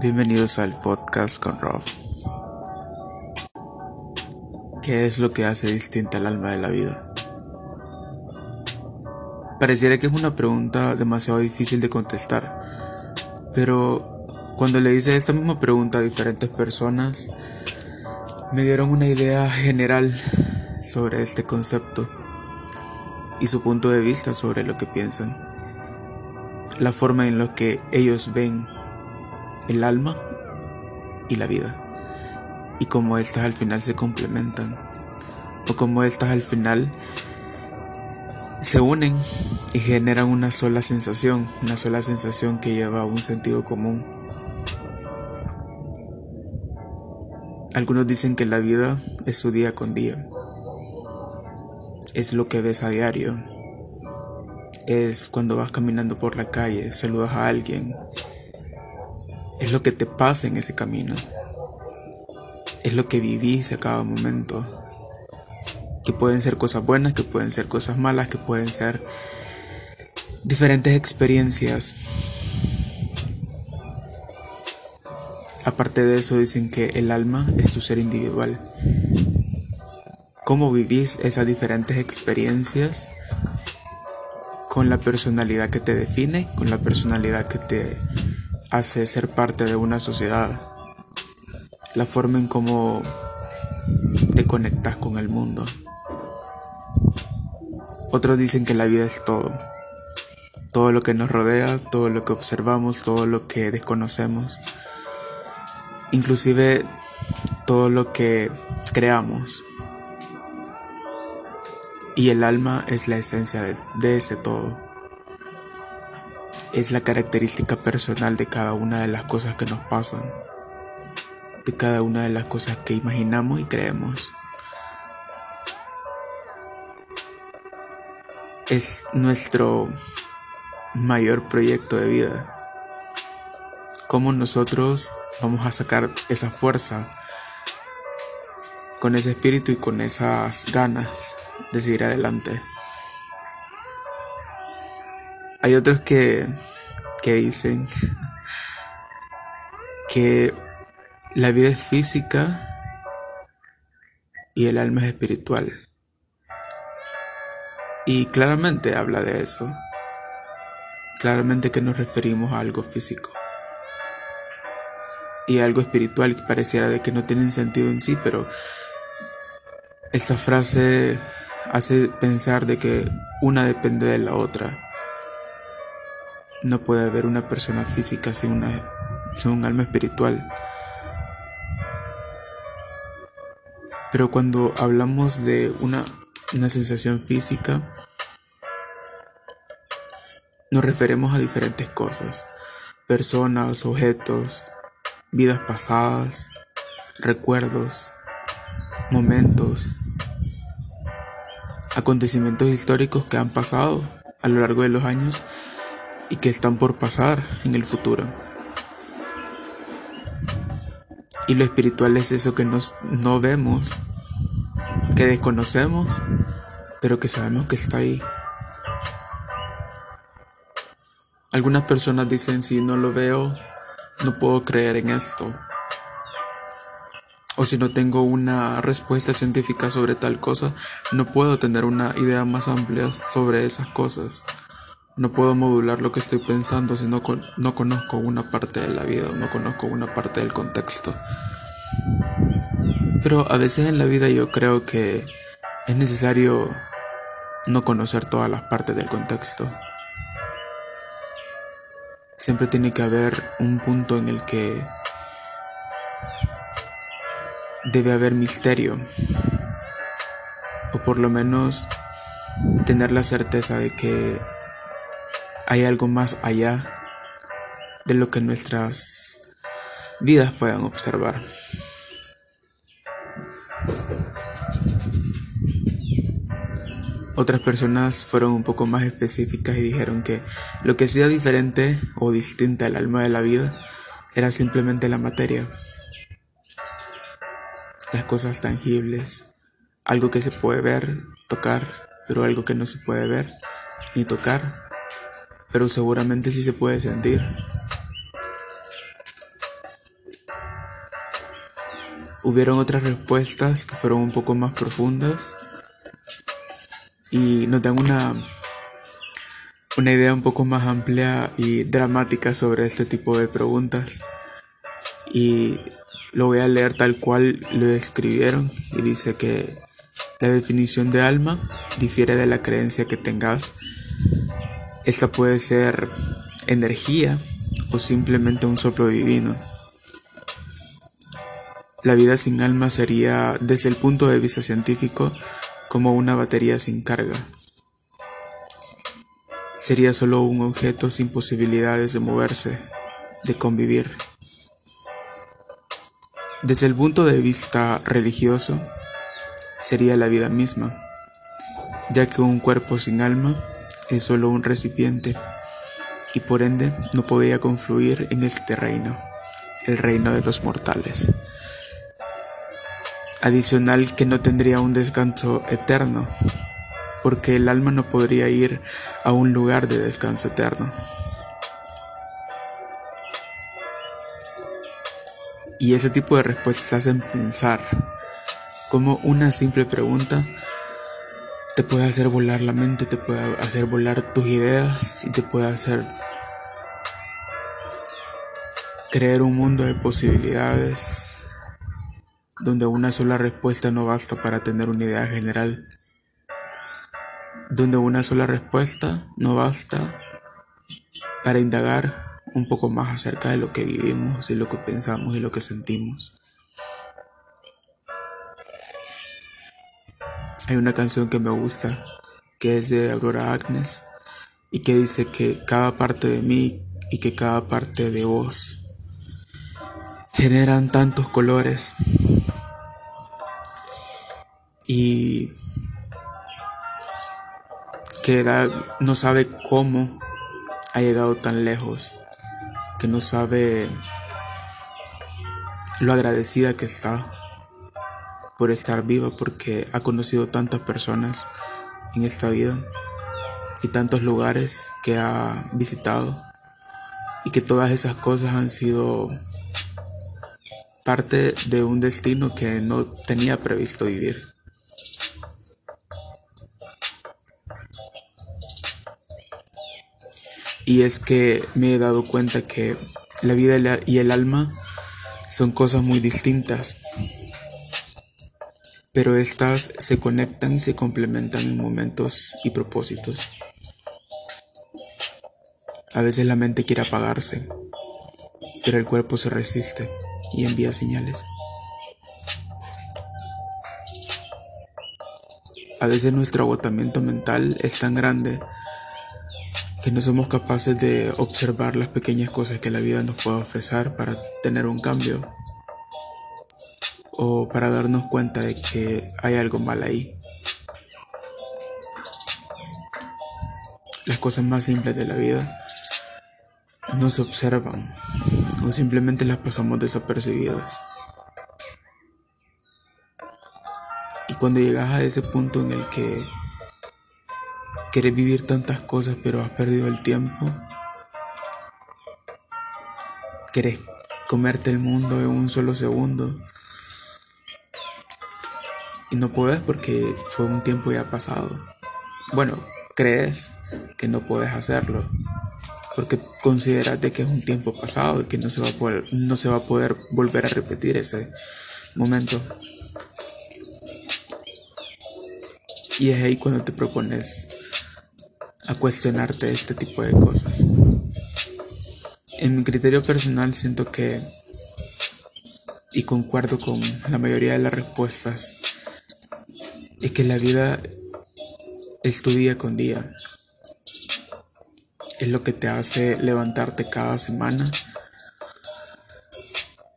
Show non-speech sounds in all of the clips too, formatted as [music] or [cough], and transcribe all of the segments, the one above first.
Bienvenidos al podcast con Rob. ¿Qué es lo que hace distinta al alma de la vida? Pareciera que es una pregunta demasiado difícil de contestar, pero cuando le hice esta misma pregunta a diferentes personas, me dieron una idea general sobre este concepto y su punto de vista sobre lo que piensan, la forma en la que ellos ven el alma y la vida, y cómo estas al final se complementan, o cómo estas al final se unen y generan una sola sensación, una sola sensación que lleva a un sentido común. Algunos dicen que la vida es su día con día, es lo que ves a diario, es cuando vas caminando por la calle, saludas a alguien, es lo que te pasa en ese camino. Es lo que vivís a cada momento. Que pueden ser cosas buenas, que pueden ser cosas malas, que pueden ser diferentes experiencias. Aparte de eso dicen que el alma es tu ser individual. Cómo vivís esas diferentes experiencias con la personalidad que te define, con la personalidad que te hace ser parte de una sociedad, la forma en cómo te conectas con el mundo. Otros dicen que la vida es todo, todo lo que nos rodea, todo lo que observamos, todo lo que desconocemos, inclusive todo lo que creamos. Y el alma es la esencia de, de ese todo es la característica personal de cada una de las cosas que nos pasan, de cada una de las cosas que imaginamos y creemos. Es nuestro mayor proyecto de vida. Cómo nosotros vamos a sacar esa fuerza con ese espíritu y con esas ganas de seguir adelante. Hay otros que, que dicen que la vida es física y el alma es espiritual. Y claramente habla de eso. Claramente que nos referimos a algo físico. Y algo espiritual que pareciera de que no tienen sentido en sí, pero esta frase hace pensar de que una depende de la otra. No puede haber una persona física sin, una, sin un alma espiritual. Pero cuando hablamos de una, una sensación física, nos referimos a diferentes cosas, personas, objetos, vidas pasadas, recuerdos, momentos, acontecimientos históricos que han pasado a lo largo de los años y que están por pasar en el futuro. Y lo espiritual es eso que nos, no vemos, que desconocemos, pero que sabemos que está ahí. Algunas personas dicen, si no lo veo, no puedo creer en esto. O si no tengo una respuesta científica sobre tal cosa, no puedo tener una idea más amplia sobre esas cosas. No puedo modular lo que estoy pensando si no, no conozco una parte de la vida, no conozco una parte del contexto. Pero a veces en la vida yo creo que es necesario no conocer todas las partes del contexto. Siempre tiene que haber un punto en el que debe haber misterio. O por lo menos tener la certeza de que hay algo más allá de lo que nuestras vidas puedan observar. Otras personas fueron un poco más específicas y dijeron que lo que hacía diferente o distinta al alma de la vida era simplemente la materia, las cosas tangibles, algo que se puede ver, tocar, pero algo que no se puede ver ni tocar pero seguramente sí se puede sentir. hubieron otras respuestas que fueron un poco más profundas y nos dan una, una idea un poco más amplia y dramática sobre este tipo de preguntas. Y lo voy a leer tal cual lo escribieron y dice que la definición de alma difiere de la creencia que tengas. Esta puede ser energía o simplemente un soplo divino. La vida sin alma sería, desde el punto de vista científico, como una batería sin carga. Sería solo un objeto sin posibilidades de moverse, de convivir. Desde el punto de vista religioso, sería la vida misma, ya que un cuerpo sin alma es solo un recipiente y por ende no podría confluir en este reino, el reino de los mortales. Adicional que no tendría un descanso eterno, porque el alma no podría ir a un lugar de descanso eterno. Y ese tipo de respuestas hacen pensar cómo una simple pregunta te puede hacer volar la mente, te puede hacer volar tus ideas y te puede hacer crear un mundo de posibilidades donde una sola respuesta no basta para tener una idea general, donde una sola respuesta no basta para indagar un poco más acerca de lo que vivimos y lo que pensamos y lo que sentimos. Hay una canción que me gusta, que es de Aurora Agnes, y que dice que cada parte de mí y que cada parte de vos generan tantos colores. Y que no sabe cómo ha llegado tan lejos, que no sabe lo agradecida que está por estar viva, porque ha conocido tantas personas en esta vida y tantos lugares que ha visitado y que todas esas cosas han sido parte de un destino que no tenía previsto vivir. Y es que me he dado cuenta que la vida y el alma son cosas muy distintas, pero estas se conectan y se complementan en momentos y propósitos. A veces la mente quiere apagarse, pero el cuerpo se resiste y envía señales. A veces nuestro agotamiento mental es tan grande que no somos capaces de observar las pequeñas cosas que la vida nos puede ofrecer para tener un cambio o para darnos cuenta de que hay algo mal ahí. Las cosas más simples de la vida no se observan o simplemente las pasamos desapercibidas. Y cuando llegas a ese punto en el que quieres vivir tantas cosas pero has perdido el tiempo, quieres comerte el mundo en un solo segundo y no puedes porque fue un tiempo ya pasado. Bueno, crees que no puedes hacerlo porque consideras de que es un tiempo pasado y que no se va a poder, no se va a poder volver a repetir ese momento. Y es ahí cuando te propones a cuestionarte este tipo de cosas. En mi criterio personal siento que, y concuerdo con la mayoría de las respuestas, es que la vida es tu día con día es lo que te hace levantarte cada semana,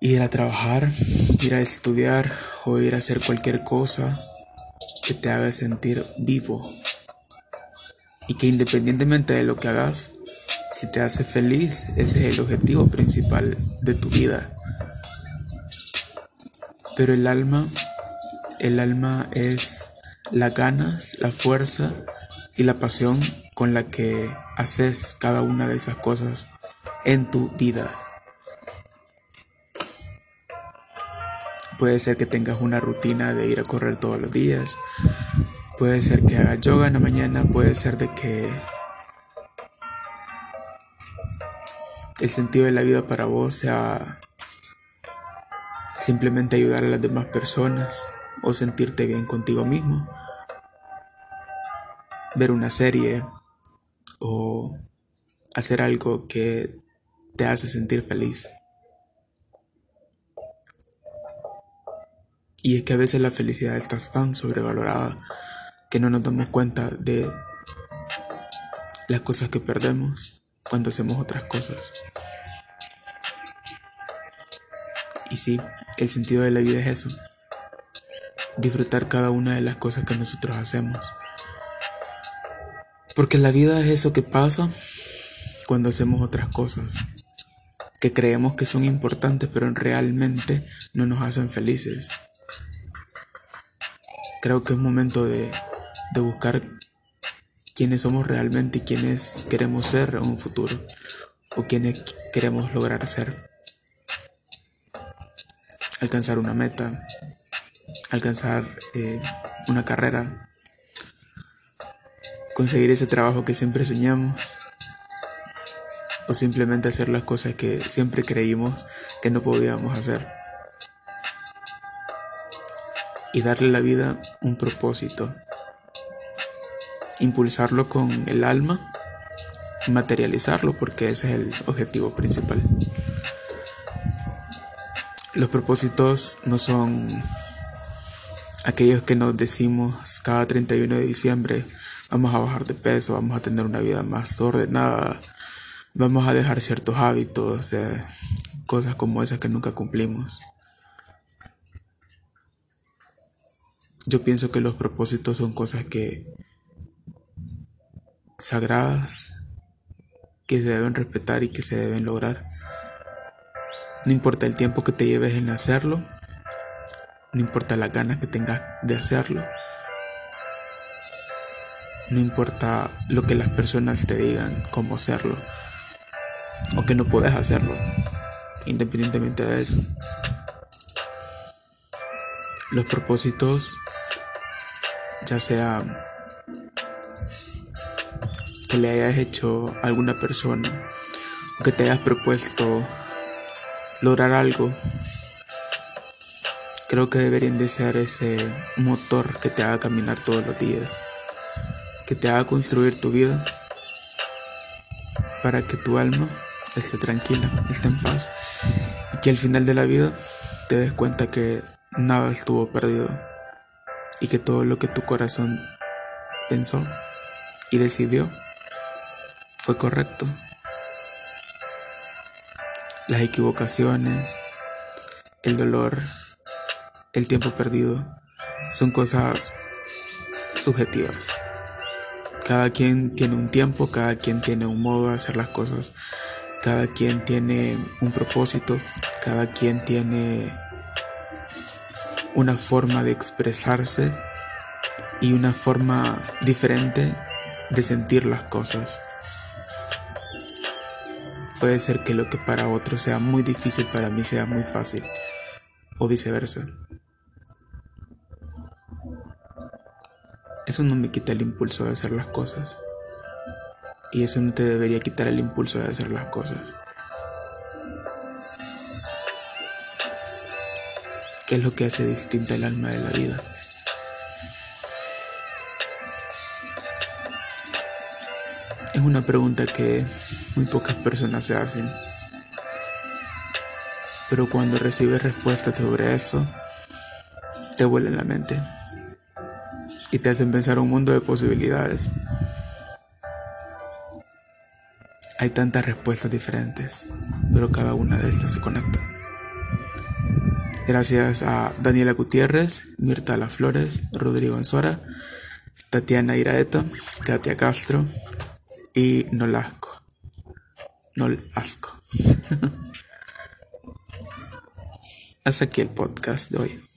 ir a trabajar, ir a estudiar o ir a hacer cualquier cosa que te haga sentir vivo y que independientemente de lo que hagas, si te hace feliz, ese es el objetivo principal de tu vida. Pero el alma, el alma es las ganas, la fuerza y la pasión con la que haces cada una de esas cosas en tu vida. Puede ser que tengas una rutina de ir a correr todos los días. Puede ser que hagas yoga en la mañana. Puede ser de que el sentido de la vida para vos sea simplemente ayudar a las demás personas o sentirte bien contigo mismo. Ver una serie o hacer algo que te hace sentir feliz. Y es que a veces la felicidad está tan sobrevalorada que no nos damos cuenta de las cosas que perdemos cuando hacemos otras cosas. Y sí, el sentido de la vida es eso. Disfrutar cada una de las cosas que nosotros hacemos. Porque la vida es eso que pasa cuando hacemos otras cosas. Que creemos que son importantes pero realmente no nos hacen felices. Creo que es momento de, de buscar quiénes somos realmente y quiénes queremos ser en un futuro o quiénes queremos lograr ser. Alcanzar una meta, alcanzar eh, una carrera, conseguir ese trabajo que siempre soñamos o simplemente hacer las cosas que siempre creímos que no podíamos hacer y darle a la vida un propósito impulsarlo con el alma materializarlo porque ese es el objetivo principal. Los propósitos no son aquellos que nos decimos cada 31 de diciembre, vamos a bajar de peso, vamos a tener una vida más ordenada, vamos a dejar ciertos hábitos, cosas como esas que nunca cumplimos. Yo pienso que los propósitos son cosas que sagradas que se deben respetar y que se deben lograr. No importa el tiempo que te lleves en hacerlo, no importa las ganas que tengas de hacerlo, no importa lo que las personas te digan cómo hacerlo o que no puedes hacerlo, independientemente de eso. Los propósitos, ya sea que le hayas hecho a alguna persona o que te hayas propuesto lograr algo, creo que deberían de ser ese motor que te haga caminar todos los días, que te haga construir tu vida para que tu alma esté tranquila, esté en paz y que al final de la vida te des cuenta que nada estuvo perdido y que todo lo que tu corazón pensó y decidió fue correcto. Las equivocaciones, el dolor, el tiempo perdido son cosas subjetivas. Cada quien tiene un tiempo, cada quien tiene un modo de hacer las cosas, cada quien tiene un propósito, cada quien tiene una forma de expresarse y una forma diferente de sentir las cosas. Puede ser que lo que para otros sea muy difícil para mí sea muy fácil o viceversa. Eso no me quita el impulso de hacer las cosas. Y eso no te debería quitar el impulso de hacer las cosas. ¿Qué es lo que hace distinta el alma de la vida? Es una pregunta que muy pocas personas se hacen. Pero cuando recibes respuestas sobre eso, te vuelven la mente y te hacen pensar un mundo de posibilidades. Hay tantas respuestas diferentes, pero cada una de estas se conecta. Gracias a Daniela Gutiérrez, Mirta La Flores, Rodrigo Enzora, Tatiana Iraeta, Katia Castro y Nolasco no el asco. [laughs] Hasta aquí el podcast de hoy.